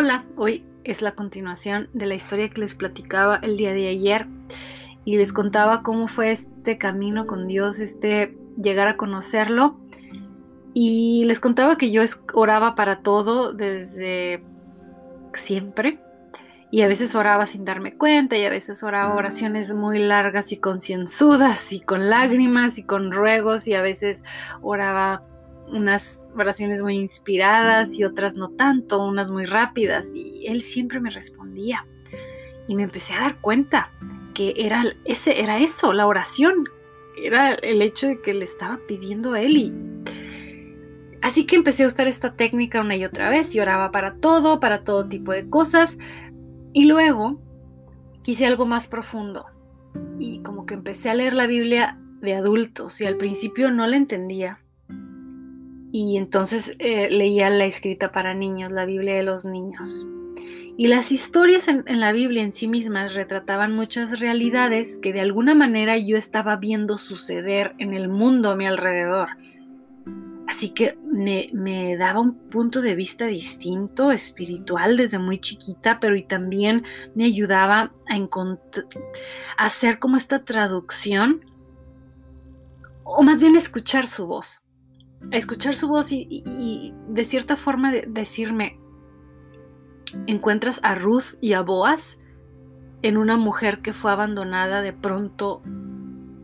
Hola, hoy es la continuación de la historia que les platicaba el día de ayer y les contaba cómo fue este camino con Dios, este llegar a conocerlo. Y les contaba que yo oraba para todo desde siempre. Y a veces oraba sin darme cuenta y a veces oraba oraciones muy largas y concienzudas y con lágrimas y con ruegos y a veces oraba unas oraciones muy inspiradas y otras no tanto, unas muy rápidas, y él siempre me respondía. Y me empecé a dar cuenta que era, ese, era eso, la oración, era el hecho de que le estaba pidiendo a él. Y... Así que empecé a usar esta técnica una y otra vez y oraba para todo, para todo tipo de cosas. Y luego quise algo más profundo. Y como que empecé a leer la Biblia de adultos y al principio no la entendía y entonces eh, leía la escrita para niños, la Biblia de los niños. Y las historias en, la Biblia en sí mismas retrataban muchas realidades que de alguna manera yo estaba viendo suceder en el mundo a mi alrededor. Así que me, daba un punto de vista distinto, espiritual, desde muy chiquita, pero y también me ayudaba a hacer como esta traducción, o más bien escuchar su voz escuchar su voz y, de cierta forma decirme, encuentras a Ruth y a Boaz en una mujer que fue abandonada de pronto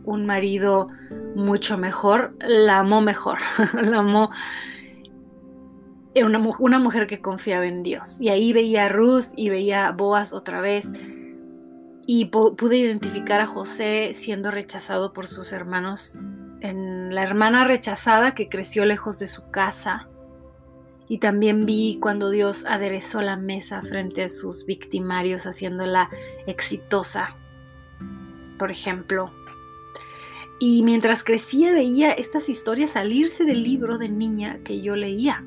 un marido mucho mejor, la amó mejor, la amó una, una mujer que confiaba en Dios. Y ahí veía a Ruth y veía a Boaz otra vez. Y pude identificar a José siendo rechazado por sus hermanos en la hermana rechazada que creció lejos de su casa. Y también vi cuando Dios aderezó la mesa frente a sus victimarios, haciéndola exitosa, por ejemplo. Y mientras crecía veía estas historias salirse del libro de niña que yo leía.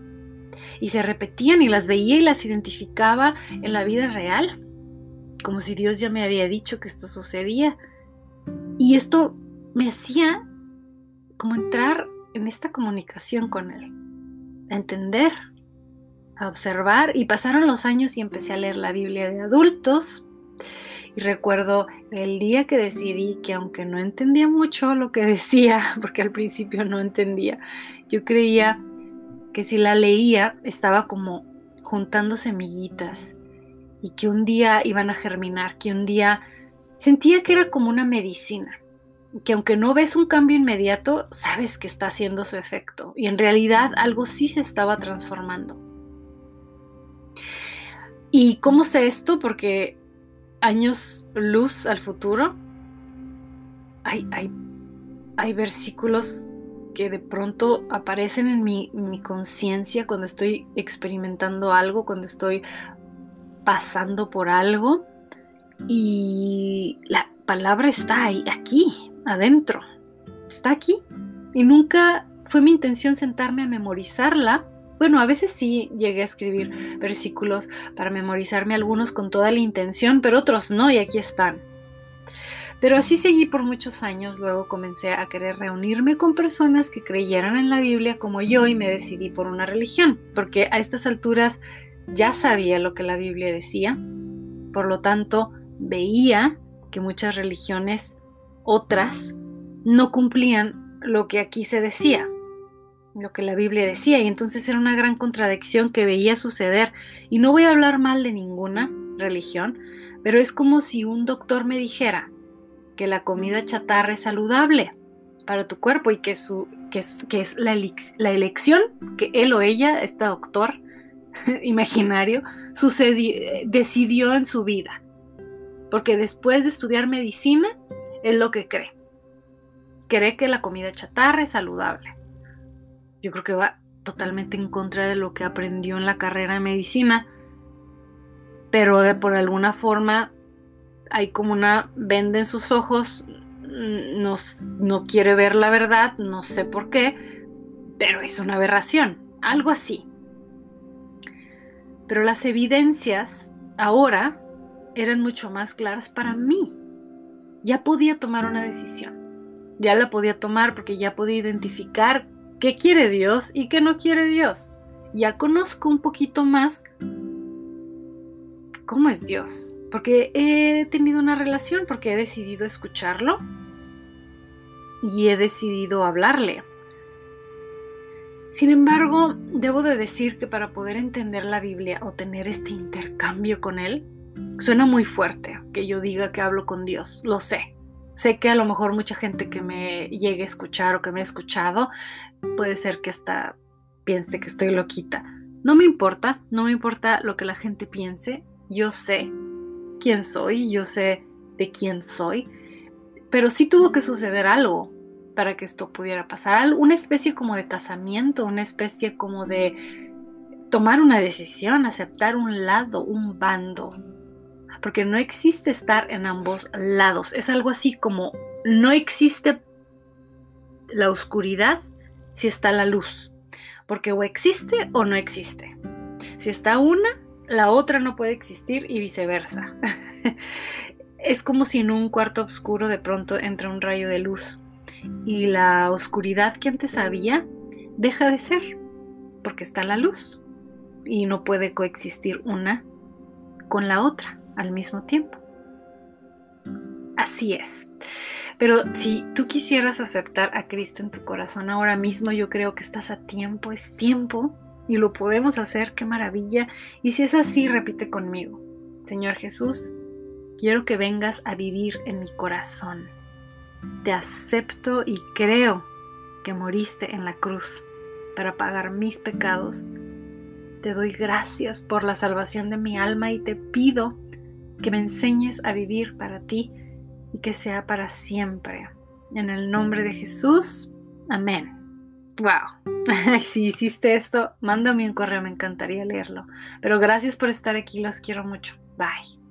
Y se repetían y las veía y las identificaba en la vida real, como si Dios ya me había dicho que esto sucedía. Y esto me hacía como entrar en esta comunicación con Él, a entender, a observar. Y pasaron los años y empecé a leer la Biblia de adultos. Y recuerdo el día que decidí que aunque no entendía mucho lo que decía, porque al principio no entendía, yo creía que si la leía estaba como juntando semillitas y que un día iban a germinar, que un día sentía que era como una medicina que aunque no ves un cambio inmediato, sabes que está haciendo su efecto y en realidad algo sí se estaba transformando. ¿Y cómo sé esto? Porque años luz al futuro, hay, hay, versículos que de pronto aparecen en mi, mi conciencia cuando estoy experimentando algo, cuando estoy pasando por algo y la palabra está ahí, aquí, adentro, está aquí. Y nunca fue mi intención sentarme a memorizarla. Bueno, a veces sí llegué a escribir versículos para memorizarme algunos con toda la intención, pero otros no, y aquí están. Pero así seguí por muchos años, luego comencé a querer reunirme con personas que creyeran en la Biblia como yo y me decidí por una religión, porque a estas alturas ya sabía lo que la Biblia decía, por lo tanto veía que muchas religiones otras no cumplían lo que aquí se decía, lo que la Biblia decía, y entonces era una gran contradicción que veía suceder. Y no voy a hablar mal de ninguna religión, pero es como si un doctor me dijera que la comida chatarra es saludable para tu cuerpo y que, su, que es, la, la, elección que él o ella, este doctor imaginario, decidió en su vida. Porque después de estudiar medicina, es lo que cree. Cree que la comida chatarra es saludable. Yo creo que va totalmente en contra de lo que aprendió en la carrera de medicina, pero de, por alguna forma hay como una venda en sus ojos, mm, no, no quiere ver la verdad, no sé por qué, pero es una aberración, algo así. Pero las evidencias ahora eran mucho más claras para mí ya podía tomar una decisión. Ya la podía tomar porque ya podía identificar qué quiere Dios y qué no quiere Dios. Ya conozco un poquito más cómo es Dios, porque he tenido una relación, porque he decidido escucharlo y he decidido hablarle. Sin embargo, debo de decir que para poder entender la Biblia o tener este intercambio con Él, suena muy fuerte que yo diga que hablo con Dios, lo sé. Sé que a lo mejor mucha gente que me llegue a escuchar o que me ha escuchado puede ser que hasta piense que estoy loquita. No me importa, no me importa lo que la gente piense. Yo sé quién soy, yo sé de quién soy, pero sí tuvo que suceder algo para que esto pudiera pasar. Una especie como de casamiento, una especie como de tomar una decisión, aceptar un lado, un bando. Porque no existe estar en ambos lados. Es algo así como no existe la oscuridad si está la luz. Porque o existe o no existe. Si está una, la otra no puede existir y viceversa. es como si en un cuarto oscuro de pronto entra un rayo de luz y la oscuridad que antes había deja de ser, porque está la luz y no puede coexistir una con la otra al mismo tiempo. Así es. Pero si tú quisieras aceptar a Cristo en tu corazón ahora mismo, yo creo que estás a tiempo, es tiempo y lo podemos hacer, qué maravilla. Y si es así, repite conmigo, Señor Jesús, quiero que vengas a vivir en mi corazón te acepto y creo que moriste en la cruz para pagar mis pecados. Te doy gracias por la salvación de mi alma y te pido que me enseñes a vivir para ti y que sea para siempre. En el nombre de Jesús, amén. Wow, si hiciste esto, mándame un correo, me encantaría leerlo. Pero gracias por estar aquí, los quiero mucho. Bye.